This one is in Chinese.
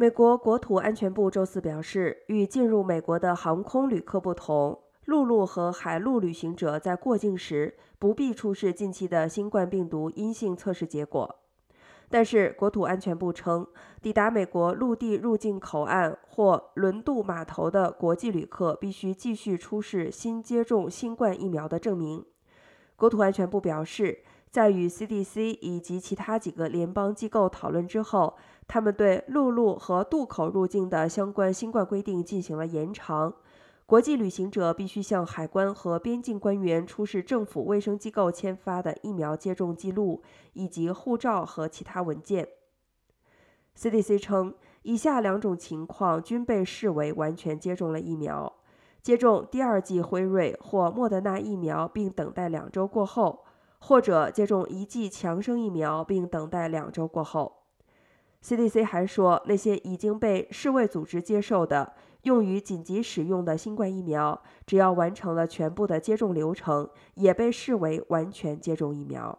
美国国土安全部周四表示，与进入美国的航空旅客不同，陆路和海陆旅行者在过境时不必出示近期的新冠病毒阴性测试结果。但是，国土安全部称，抵达美国陆地入境口岸或轮渡码头的国际旅客必须继续出示新接种新冠疫苗的证明。国土安全部表示。在与 CDC 以及其他几个联邦机构讨论之后，他们对陆路和渡口入境的相关新冠规定进行了延长。国际旅行者必须向海关和边境官员出示政府卫生机构签发的疫苗接种记录以及护照和其他文件。CDC 称，以下两种情况均被视为完全接种了疫苗：接种第二剂辉瑞或莫德纳疫苗并等待两周过后。或者接种一剂强生疫苗并等待两周过后。CDC 还说，那些已经被世卫组织接受的用于紧急使用的新冠疫苗，只要完成了全部的接种流程，也被视为完全接种疫苗。